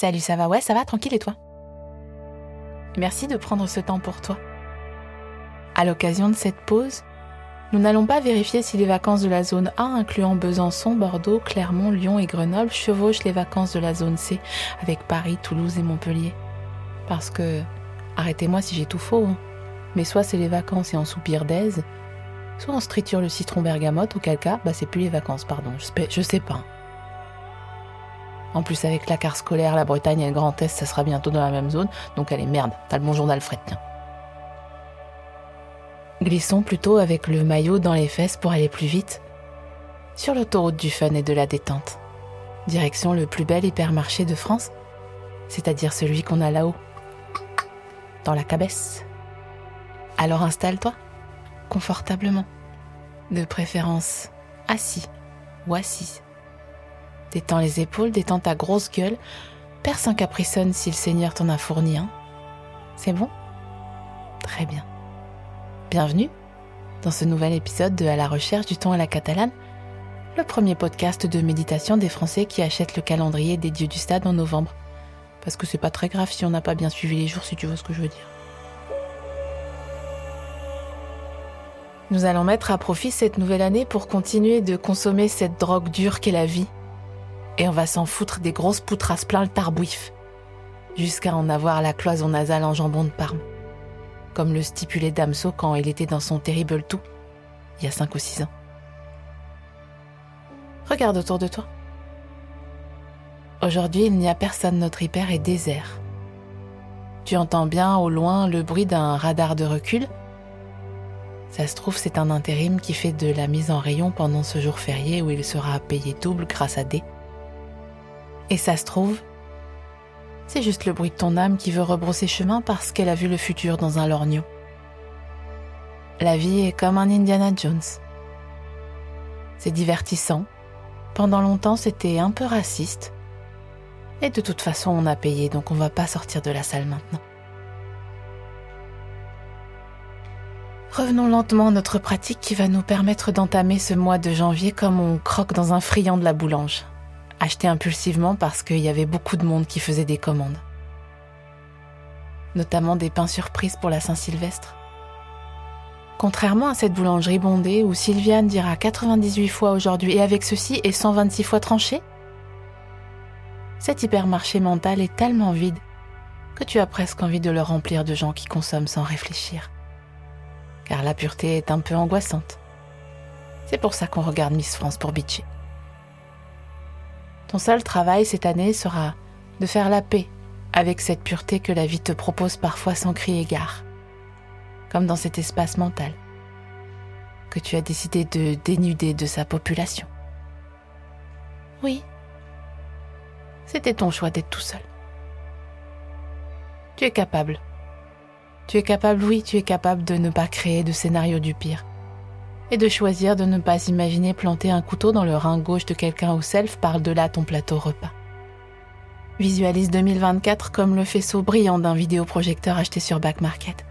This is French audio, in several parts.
Salut, ça va? Ouais, ça va, tranquille et toi? Merci de prendre ce temps pour toi. À l'occasion de cette pause, nous n'allons pas vérifier si les vacances de la zone A, incluant Besançon, Bordeaux, Clermont, Lyon et Grenoble, chevauchent les vacances de la zone C, avec Paris, Toulouse et Montpellier. Parce que, arrêtez-moi si j'ai tout faux, hein, mais soit c'est les vacances et on soupire d'aise, soit on se triture le citron bergamote, auquel cas, bah c'est plus les vacances, pardon, je sais pas. En plus, avec la carte scolaire, la Bretagne et le Grand Est, ça sera bientôt dans la même zone, donc allez, merde, t'as le bon journal Fred, tiens. Glissons plutôt avec le maillot dans les fesses pour aller plus vite. Sur l'autoroute du fun et de la détente. Direction le plus bel hypermarché de France, c'est-à-dire celui qu'on a là-haut, dans la cabesse. Alors installe-toi, confortablement, de préférence assis ou assise. Détends les épaules, détends ta grosse gueule, perce un capricone si le Seigneur t'en a fourni un. C'est bon? Très bien. Bienvenue dans ce nouvel épisode de À la recherche du ton à la catalane, le premier podcast de méditation des Français qui achètent le calendrier des dieux du stade en novembre. Parce que c'est pas très grave si on n'a pas bien suivi les jours, si tu vois ce que je veux dire. Nous allons mettre à profit cette nouvelle année pour continuer de consommer cette drogue dure qu'est la vie. Et on va s'en foutre des grosses poutrasses plein le tarbouif, jusqu'à en avoir la cloison nasale en jambon de Parme comme le stipulait Damso quand il était dans son terrible tout, il y a 5 ou 6 ans. Regarde autour de toi. Aujourd'hui, il n'y a personne, notre hyper est désert. Tu entends bien au loin le bruit d'un radar de recul. Ça se trouve, c'est un intérim qui fait de la mise en rayon pendant ce jour férié où il sera payé double grâce à D. Et ça se trouve, c'est juste le bruit de ton âme qui veut rebrousser chemin parce qu'elle a vu le futur dans un lorgnon. La vie est comme un Indiana Jones. C'est divertissant. Pendant longtemps, c'était un peu raciste. Et de toute façon, on a payé, donc on va pas sortir de la salle maintenant. Revenons lentement à notre pratique qui va nous permettre d'entamer ce mois de janvier comme on croque dans un friand de la boulange acheté impulsivement parce qu'il y avait beaucoup de monde qui faisait des commandes. Notamment des pains surprises pour la Saint-Sylvestre. Contrairement à cette boulangerie bondée où Sylviane dira 98 fois aujourd'hui et avec ceci et 126 fois tranché, cet hypermarché mental est tellement vide que tu as presque envie de le remplir de gens qui consomment sans réfléchir. Car la pureté est un peu angoissante. C'est pour ça qu'on regarde Miss France pour bitcher. Ton seul travail cette année sera de faire la paix avec cette pureté que la vie te propose parfois sans crier gare, comme dans cet espace mental que tu as décidé de dénuder de sa population. Oui, c'était ton choix d'être tout seul. Tu es capable. Tu es capable, oui, tu es capable de ne pas créer de scénario du pire et de choisir de ne pas imaginer planter un couteau dans le rein gauche de quelqu'un au self par-delà ton plateau repas. Visualise 2024 comme le faisceau brillant d'un vidéoprojecteur acheté sur Back Market,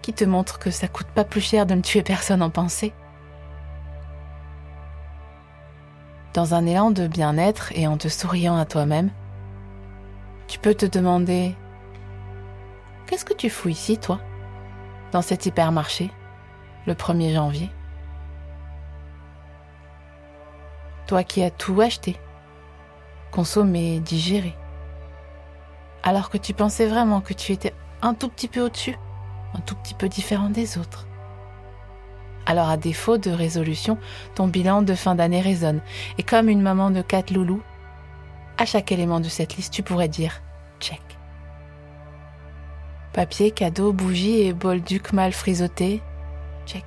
qui te montre que ça coûte pas plus cher de ne tuer personne en pensée. Dans un élan de bien-être et en te souriant à toi-même, tu peux te demander Qu'est-ce que tu fous ici, toi, dans cet hypermarché, le 1er janvier toi qui as tout acheté, consommé, digéré. Alors que tu pensais vraiment que tu étais un tout petit peu au-dessus, un tout petit peu différent des autres. Alors à défaut de résolution, ton bilan de fin d'année résonne, et comme une maman de quatre loulous, à chaque élément de cette liste, tu pourrais dire check. Papier, cadeau, bougie et bol duc mal frisoté, check.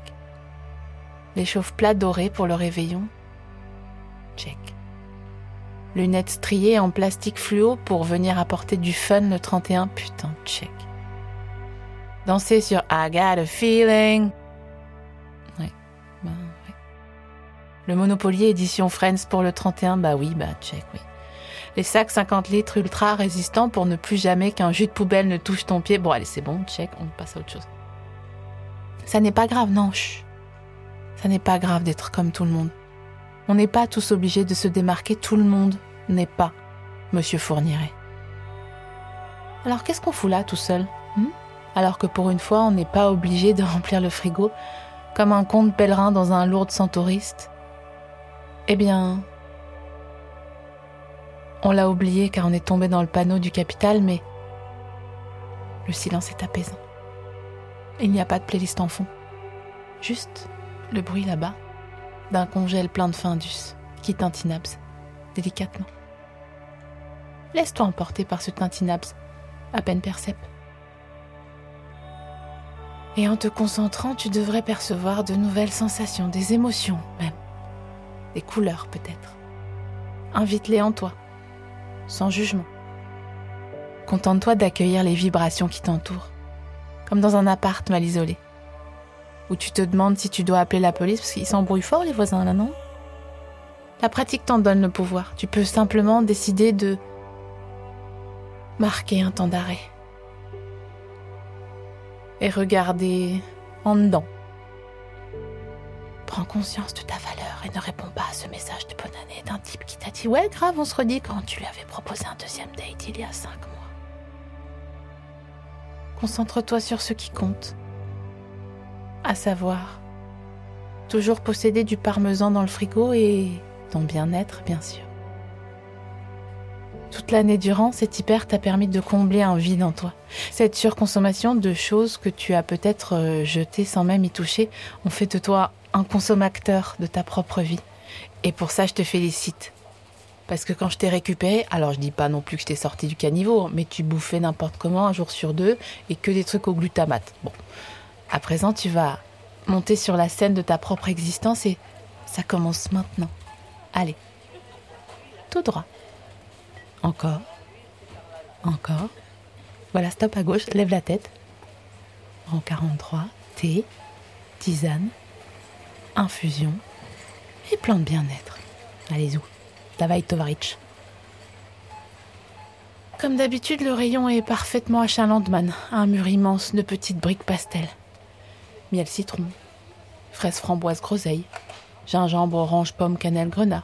Les chauffe-plats dorés pour le réveillon. Lunettes striées en plastique fluo pour venir apporter du fun le 31. Putain, check. Danser sur I got a feeling. Ouais, bah. Le Monopoly édition Friends pour le 31, bah oui, bah check, oui. Les sacs 50 litres ultra résistants pour ne plus jamais qu'un jus de poubelle ne touche ton pied. Bon, allez, c'est bon, check, on passe à autre chose. Ça n'est pas grave, non, chut. Ça n'est pas grave d'être comme tout le monde. On n'est pas tous obligés de se démarquer, tout le monde n'est pas Monsieur Fourniret. Alors qu'est-ce qu'on fout là tout seul hmm? Alors que pour une fois, on n'est pas obligé de remplir le frigo comme un conte pèlerin dans un lourd sans touriste. Eh bien, on l'a oublié car on est tombé dans le panneau du capital, mais le silence est apaisant. Il n'y a pas de playlist en fond. Juste le bruit là-bas d'un congèle plein de Findus qui tintinabs délicatement. Laisse-toi emporter par ce tintinabs à peine perceptible. Et en te concentrant, tu devrais percevoir de nouvelles sensations, des émotions même, des couleurs peut-être. Invite-les en toi, sans jugement. Contente-toi d'accueillir les vibrations qui t'entourent, comme dans un appart mal isolé, où tu te demandes si tu dois appeler la police parce qu'ils s'embrouillent fort les voisins là, non? La pratique t'en donne le pouvoir. Tu peux simplement décider de marquer un temps d'arrêt et regarder en dedans. Prends conscience de ta valeur et ne réponds pas à ce message de bonne année d'un type qui t'a dit Ouais, grave, on se redit quand tu lui avais proposé un deuxième date il y a cinq mois. Concentre-toi sur ce qui compte, à savoir toujours posséder du parmesan dans le frigo et ton bien-être, bien sûr. Toute l'année durant, cet hyper t'a permis de combler un vide en toi. Cette surconsommation de choses que tu as peut-être euh, jetées sans même y toucher ont fait de toi un consommateur de ta propre vie. Et pour ça, je te félicite. Parce que quand je t'ai récupéré, alors je dis pas non plus que je t'ai sorti du caniveau, mais tu bouffais n'importe comment un jour sur deux et que des trucs au glutamate. Bon, à présent, tu vas monter sur la scène de ta propre existence et ça commence maintenant. Allez, tout droit. Encore. Encore. Voilà, stop à gauche, lève la tête. Rang 43, thé, tisane, infusion et plan de bien-être. Allez-y, Davaj Tovarich. Comme d'habitude, le rayon est parfaitement achalandman, un mur immense de petites briques pastel. Miel citron, fraise framboise groseille, gingembre orange pomme cannelle grenat,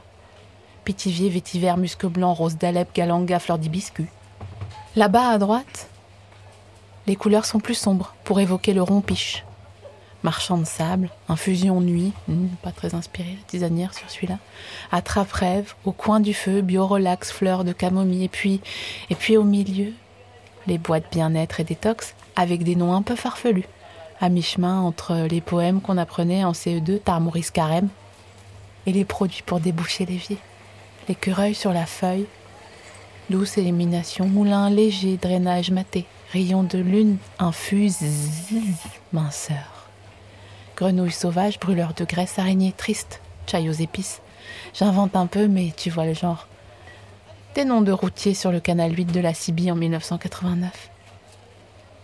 Pétivier, vétiver, musque blanc, rose d'Alep, galanga, fleur d'hibiscus. Là-bas à droite, les couleurs sont plus sombres pour évoquer le rond-piche. Marchand de sable, infusion nuit, hmm, pas très inspiré, la tisanière sur celui-là. Attrape-rêve, au coin du feu, bio-relax, fleurs de camomille, et puis, et puis au milieu, les boîtes bien-être et détox avec des noms un peu farfelus, à mi-chemin entre les poèmes qu'on apprenait en CE2, Tarmouris Carême, et les produits pour déboucher l'évier l'écureuil sur la feuille, douce élimination, moulin léger, drainage maté, rayon de lune infuse, minceur. Grenouille sauvage, brûleur de graisse, araignée triste, chai aux épices. J'invente un peu, mais tu vois le genre. Des noms de routiers sur le canal 8 de la Sibie en 1989.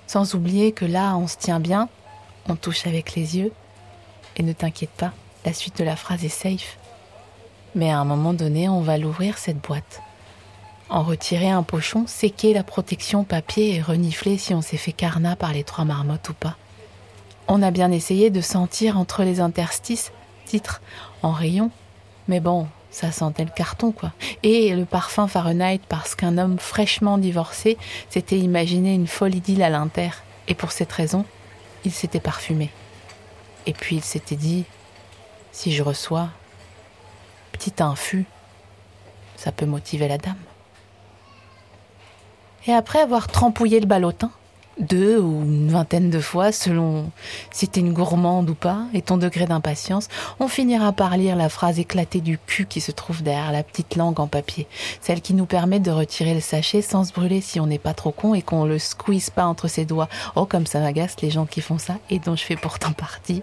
Sans oublier que là, on se tient bien, on touche avec les yeux. Et ne t'inquiète pas, la suite de la phrase est safe. Mais à un moment donné, on va l'ouvrir cette boîte. En retirer un pochon, séquer la protection papier et renifler si on s'est fait carnat par les trois marmottes ou pas. On a bien essayé de sentir entre les interstices, titre en rayon, mais bon, ça sentait le carton quoi. Et le parfum Fahrenheit parce qu'un homme fraîchement divorcé s'était imaginé une folle idylle à l'inter. Et pour cette raison, il s'était parfumé. Et puis il s'était dit, si je reçois, petit infus, ça peut motiver la dame. Et après avoir trempouillé le ballotin, deux ou une vingtaine de fois, selon si t'es une gourmande ou pas, et ton degré d'impatience, on finira par lire la phrase éclatée du cul qui se trouve derrière la petite langue en papier, celle qui nous permet de retirer le sachet sans se brûler si on n'est pas trop con et qu'on le squeeze pas entre ses doigts. Oh, comme ça m'agace les gens qui font ça, et dont je fais pourtant partie.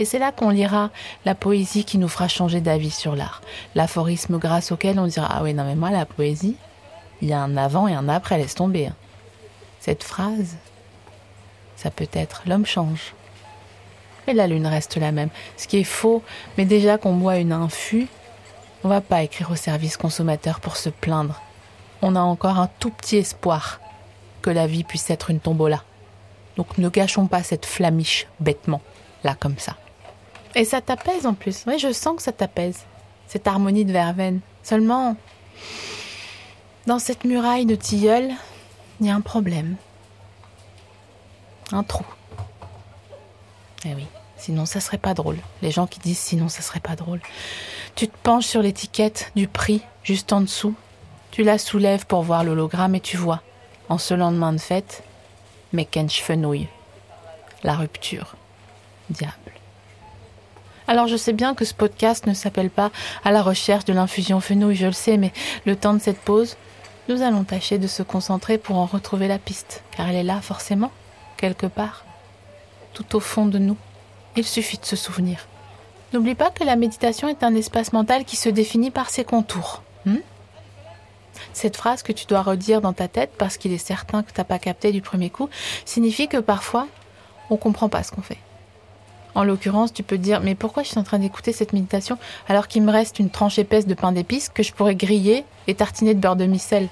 Et c'est là qu'on lira la poésie qui nous fera changer d'avis sur l'art. L'aphorisme grâce auquel on dira Ah oui, non, mais moi, la poésie, il y a un avant et un après, laisse tomber. Cette phrase, ça peut être L'homme change. Mais la lune reste la même. Ce qui est faux, mais déjà qu'on boit une infu, on va pas écrire au service consommateur pour se plaindre. On a encore un tout petit espoir que la vie puisse être une tombola. Donc ne gâchons pas cette flamiche bêtement, là comme ça. Et ça t'apaise en plus. Oui, je sens que ça t'apaise. Cette harmonie de verveine. Seulement, dans cette muraille de tilleul, il y a un problème. Un trou. Eh oui, sinon ça serait pas drôle. Les gens qui disent sinon ça serait pas drôle. Tu te penches sur l'étiquette du prix, juste en dessous. Tu la soulèves pour voir l'hologramme et tu vois, en ce lendemain de fête, Fenouille. La rupture. Diable. Alors je sais bien que ce podcast ne s'appelle pas à la recherche de l'infusion fenouil, je le sais, mais le temps de cette pause, nous allons tâcher de se concentrer pour en retrouver la piste, car elle est là forcément, quelque part, tout au fond de nous. Il suffit de se souvenir. N'oublie pas que la méditation est un espace mental qui se définit par ses contours. Hmm? Cette phrase que tu dois redire dans ta tête parce qu'il est certain que tu n'as pas capté du premier coup signifie que parfois on ne comprend pas ce qu'on fait. En l'occurrence, tu peux dire Mais pourquoi je suis en train d'écouter cette méditation alors qu'il me reste une tranche épaisse de pain d'épices que je pourrais griller et tartiner de beurre de micelle?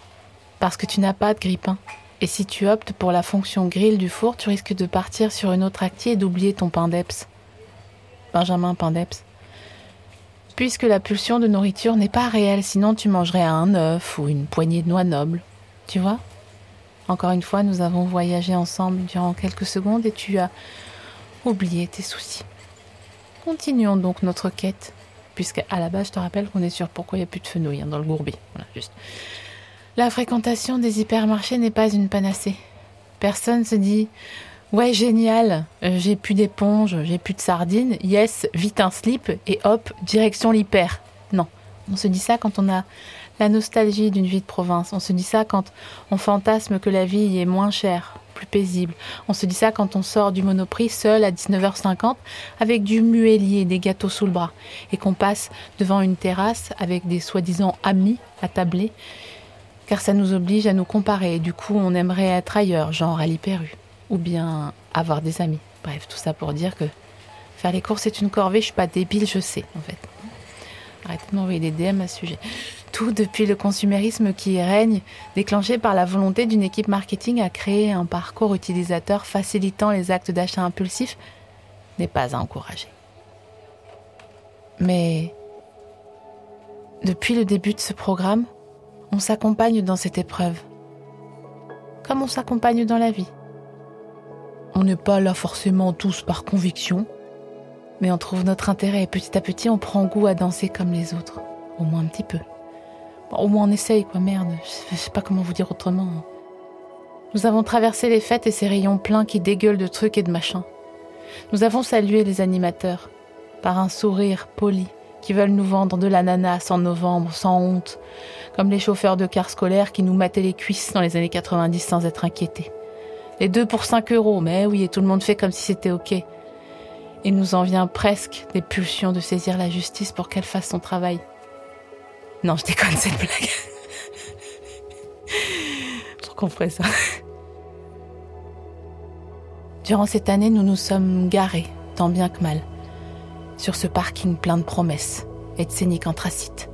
Parce que tu n'as pas de grille-pain. Et si tu optes pour la fonction grille du four, tu risques de partir sur une autre activité et d'oublier ton pain d'eps. Benjamin Pindeps. Puisque la pulsion de nourriture n'est pas réelle, sinon tu mangerais un œuf ou une poignée de noix nobles. Tu vois? Encore une fois, nous avons voyagé ensemble durant quelques secondes et tu as oublier tes soucis. Continuons donc notre quête, puisque à la base, je te rappelle qu'on est sur pourquoi il n'y a plus de fenouil hein, dans le gourbi. Juste. La fréquentation des hypermarchés n'est pas une panacée. Personne se dit Ouais, génial, euh, j'ai plus d'éponge, j'ai plus de sardines, yes, vite un slip et hop, direction l'hyper. Non, on se dit ça quand on a la nostalgie d'une vie de province. On se dit ça quand on fantasme que la vie est moins chère, plus paisible. On se dit ça quand on sort du monoprix seul à 19h50 avec du muelier et des gâteaux sous le bras et qu'on passe devant une terrasse avec des soi-disant amis à tabler car ça nous oblige à nous comparer et du coup on aimerait être ailleurs, genre à l'hyperu ou bien avoir des amis. Bref, tout ça pour dire que faire les courses est une corvée, je suis pas débile, je sais en fait. Tout depuis le consumérisme qui règne, déclenché par la volonté d'une équipe marketing à créer un parcours utilisateur facilitant les actes d'achat impulsifs, n'est pas à encourager. Mais depuis le début de ce programme, on s'accompagne dans cette épreuve, comme on s'accompagne dans la vie. On n'est pas là forcément tous par conviction, mais on trouve notre intérêt et petit à petit on prend goût à danser comme les autres, au moins un petit peu. au moins on essaye quoi, merde, je sais pas comment vous dire autrement. Nous avons traversé les fêtes et ces rayons pleins qui dégueulent de trucs et de machins. Nous avons salué les animateurs par un sourire poli qui veulent nous vendre de l'ananas en novembre sans honte, comme les chauffeurs de cars scolaires qui nous mataient les cuisses dans les années 90 sans être inquiétés. Les deux pour 5 euros, mais oui, et tout le monde fait comme si c'était ok. Il nous en vient presque des pulsions de saisir la justice pour qu'elle fasse son travail. Non, je déconne cette blague. Trop qu'on ferait ça. Durant cette année, nous nous sommes garés, tant bien que mal, sur ce parking plein de promesses et de scéniques anthracites,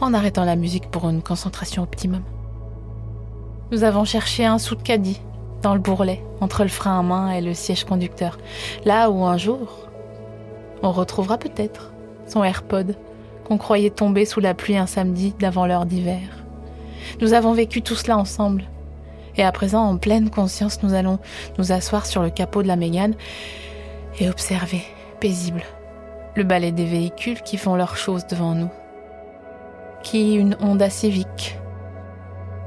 en arrêtant la musique pour une concentration optimum. Nous avons cherché un sou de caddie dans le bourrelet, entre le frein à main et le siège conducteur. Là où un jour, on retrouvera peut-être son AirPod qu'on croyait tomber sous la pluie un samedi d'avant l'heure d'hiver. Nous avons vécu tout cela ensemble. Et à présent, en pleine conscience, nous allons nous asseoir sur le capot de la Mégane et observer, paisible, le balai des véhicules qui font leurs choses devant nous. Qui une Honda Civic,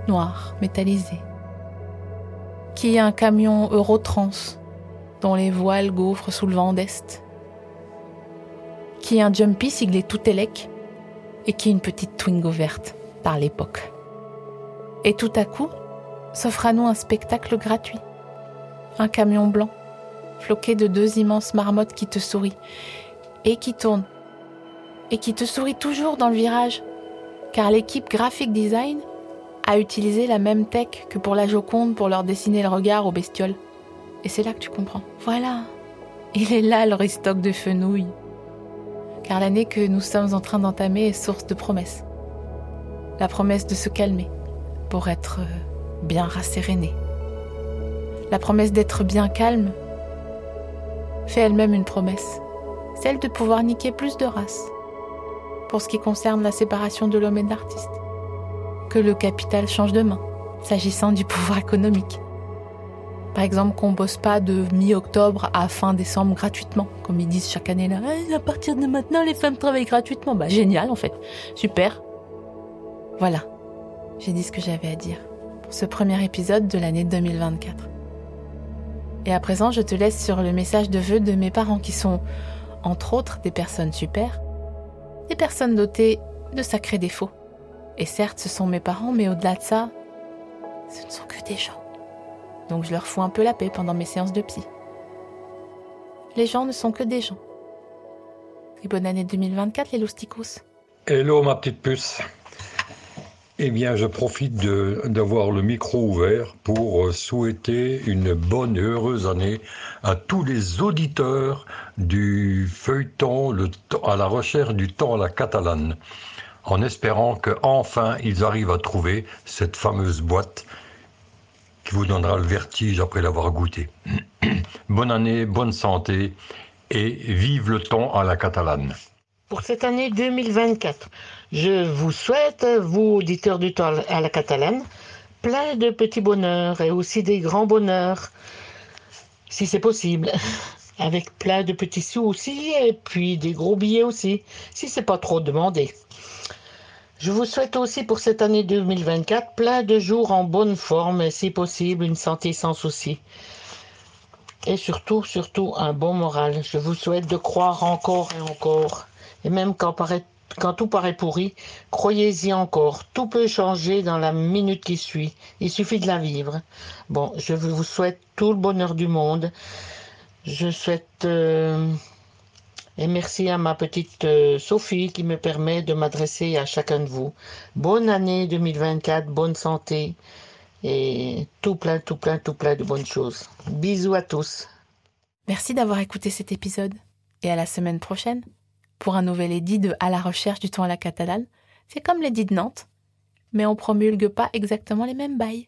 noire, métallisée, qui est un camion Eurotrans dont les voiles gaufrent sous le vent d'Est, qui est un Jumpy siglé tout élec et qui est une petite Twingo verte par l'époque. Et tout à coup, s'offre à nous un spectacle gratuit. Un camion blanc, floqué de deux immenses marmottes qui te sourient et qui tournent et qui te sourient toujours dans le virage, car l'équipe graphic design a utilisé la même tech que pour la Joconde pour leur dessiner le regard aux bestioles. Et c'est là que tu comprends. Voilà, il est là le restock de fenouil. Car l'année que nous sommes en train d'entamer est source de promesses. La promesse de se calmer pour être bien rasséréné. La promesse d'être bien calme fait elle-même une promesse, celle de pouvoir niquer plus de races pour ce qui concerne la séparation de l'homme et de l'artiste. Que le capital change de main, s'agissant du pouvoir économique. Par exemple, qu'on bosse pas de mi-octobre à fin décembre gratuitement, comme ils disent chaque année là. à partir de maintenant, les femmes travaillent gratuitement. Bah génial en fait, super. Voilà, j'ai dit ce que j'avais à dire pour ce premier épisode de l'année 2024. Et à présent, je te laisse sur le message de vœux de mes parents qui sont, entre autres, des personnes super, des personnes dotées de sacrés défauts. Et certes, ce sont mes parents, mais au-delà de ça, ce ne sont que des gens. Donc je leur fous un peu la paix pendant mes séances de psy. Les gens ne sont que des gens. Et bonne année 2024, les lousticos. Hello, ma petite puce. Eh bien, je profite d'avoir le micro ouvert pour souhaiter une bonne et heureuse année à tous les auditeurs du feuilleton le, à la recherche du temps à la catalane, en espérant qu'enfin ils arrivent à trouver cette fameuse boîte qui vous donnera le vertige après l'avoir goûté. bonne année, bonne santé et vive le temps à la catalane. Pour cette année 2024, je vous souhaite, vous auditeurs du temps à la catalane, plein de petits bonheurs et aussi des grands bonheurs, si c'est possible. Avec plein de petits sous aussi et puis des gros billets aussi, si c'est pas trop demandé. Je vous souhaite aussi pour cette année 2024 plein de jours en bonne forme et si possible une santé sans souci. Et surtout, surtout un bon moral. Je vous souhaite de croire encore et encore. Et même quand, tout paraît pourri, croyez-y encore. Tout peut changer dans la minute qui suit. Il suffit de la vivre. Bon, je vous souhaite tout le bonheur du monde. Je souhaite... Euh, et merci à ma petite euh, Sophie qui me permet de m'adresser à chacun de vous. Bonne année 2024, bonne santé et tout plein, tout plein, tout plein de bonnes choses. Bisous à tous. Merci d'avoir écouté cet épisode et à la semaine prochaine pour un nouvel édit de À la recherche du temps à la catalane. C'est comme l'édit de Nantes, mais on promulgue pas exactement les mêmes bails.